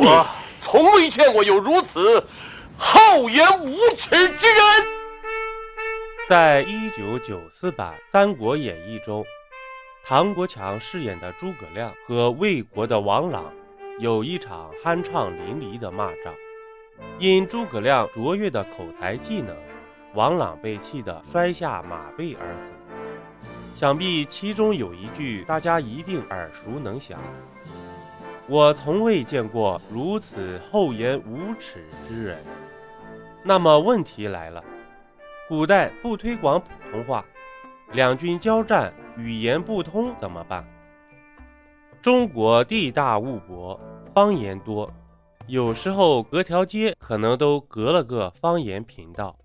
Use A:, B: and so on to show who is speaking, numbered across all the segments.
A: 我从未见过有如此厚颜无耻之人。
B: 在一九九四版《三国演义》中，唐国强饰演的诸葛亮和魏国的王朗有一场酣畅淋漓的骂仗。因诸葛亮卓越的口才技能，王朗被气得摔下马背而死。想必其中有一句大家一定耳熟能详：“我从未见过如此厚颜无耻之人。”那么问题来了，古代不推广普通话，两军交战语言不通怎么办？中国地大物博，方言多。有时候隔条街可能都隔了个方言频道，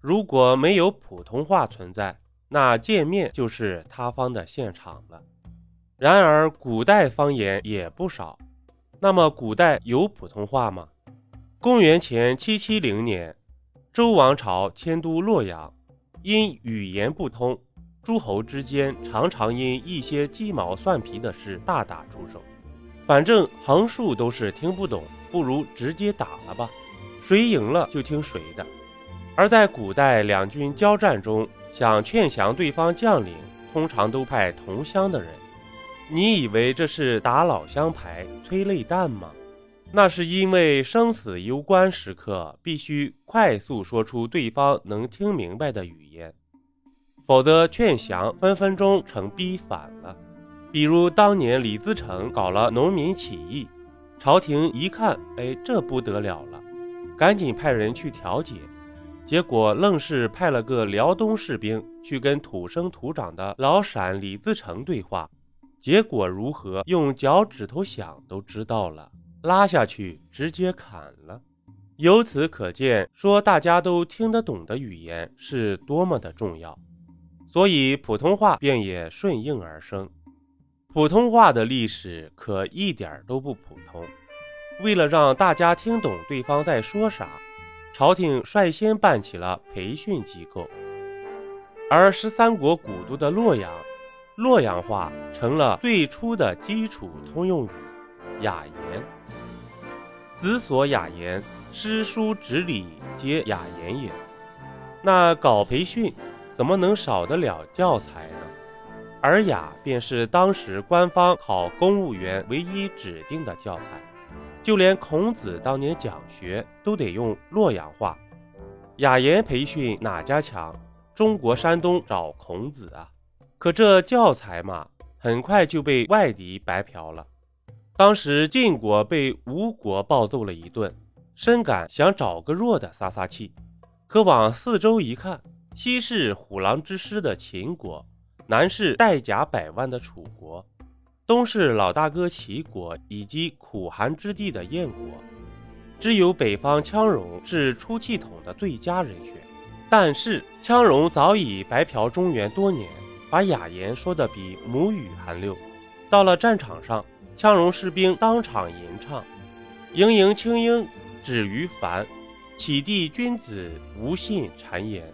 B: 如果没有普通话存在，那见面就是他方的现场了。然而古代方言也不少，那么古代有普通话吗？公元前七七零年，周王朝迁都洛阳，因语言不通，诸侯之间常常因一些鸡毛蒜皮的事大打出手，反正横竖都是听不懂。不如直接打了吧，谁赢了就听谁的。而在古代两军交战中，想劝降对方将领，通常都派同乡的人。你以为这是打老乡牌、催泪弹吗？那是因为生死攸关时刻，必须快速说出对方能听明白的语言，否则劝降分分钟成逼反了。比如当年李自成搞了农民起义。朝廷一看，哎，这不得了了，赶紧派人去调解，结果愣是派了个辽东士兵去跟土生土长的老陕李自成对话，结果如何？用脚趾头想都知道了，拉下去直接砍了。由此可见，说大家都听得懂的语言是多么的重要，所以普通话便也顺应而生。普通话的历史可一点都不普通。为了让大家听懂对方在说啥，朝廷率先办起了培训机构。而十三国古都的洛阳，洛阳话成了最初的基础通用语——雅言。子所雅言，诗书直礼皆雅言也。那搞培训，怎么能少得了教材呢？尔雅便是当时官方考公务员唯一指定的教材，就连孔子当年讲学都得用洛阳话。雅言培训哪家强？中国山东找孔子啊！可这教材嘛，很快就被外敌白嫖了。当时晋国被吴国暴揍了一顿，深感想找个弱的撒撒气，可往四周一看，西是虎狼之师的秦国。南是带甲百万的楚国，东是老大哥齐国以及苦寒之地的燕国，只有北方羌戎是出气筒的最佳人选。但是羌戎早已白嫖中原多年，把雅言说得比母语还溜。到了战场上，羌戎士兵当场吟唱：“盈盈青英止于凡，启帝君子无信谗言。”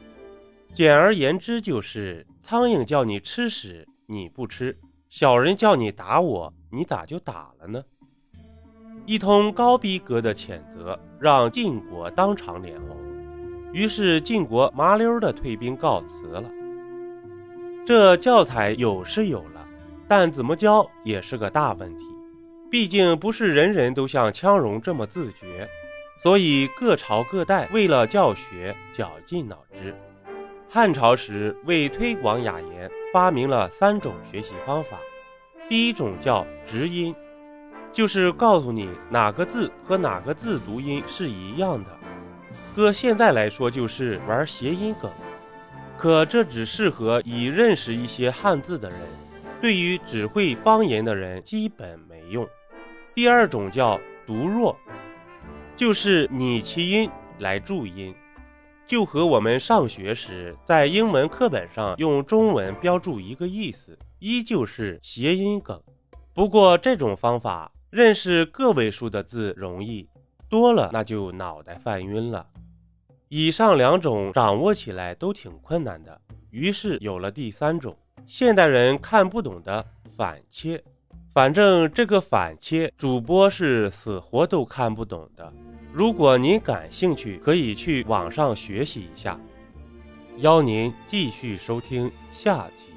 B: 简而言之就是。苍蝇叫你吃屎，你不吃；小人叫你打我，你咋就打了呢？一通高逼格的谴责，让晋国当场脸红。于是晋国麻溜的退兵告辞了。这教材有是有了，但怎么教也是个大问题。毕竟不是人人都像羌戎这么自觉，所以各朝各代为了教学绞尽脑汁。汉朝时为推广雅言，发明了三种学习方法。第一种叫直音，就是告诉你哪个字和哪个字读音是一样的。搁现在来说，就是玩谐音梗。可这只适合已认识一些汉字的人，对于只会方言的人基本没用。第二种叫读弱，就是拟其音来注音。就和我们上学时在英文课本上用中文标注一个意思，依旧是谐音梗。不过这种方法认识个位数的字容易，多了那就脑袋犯晕了。以上两种掌握起来都挺困难的，于是有了第三种，现代人看不懂的反切。反正这个反切主播是死活都看不懂的。如果您感兴趣，可以去网上学习一下。邀您继续收听下集。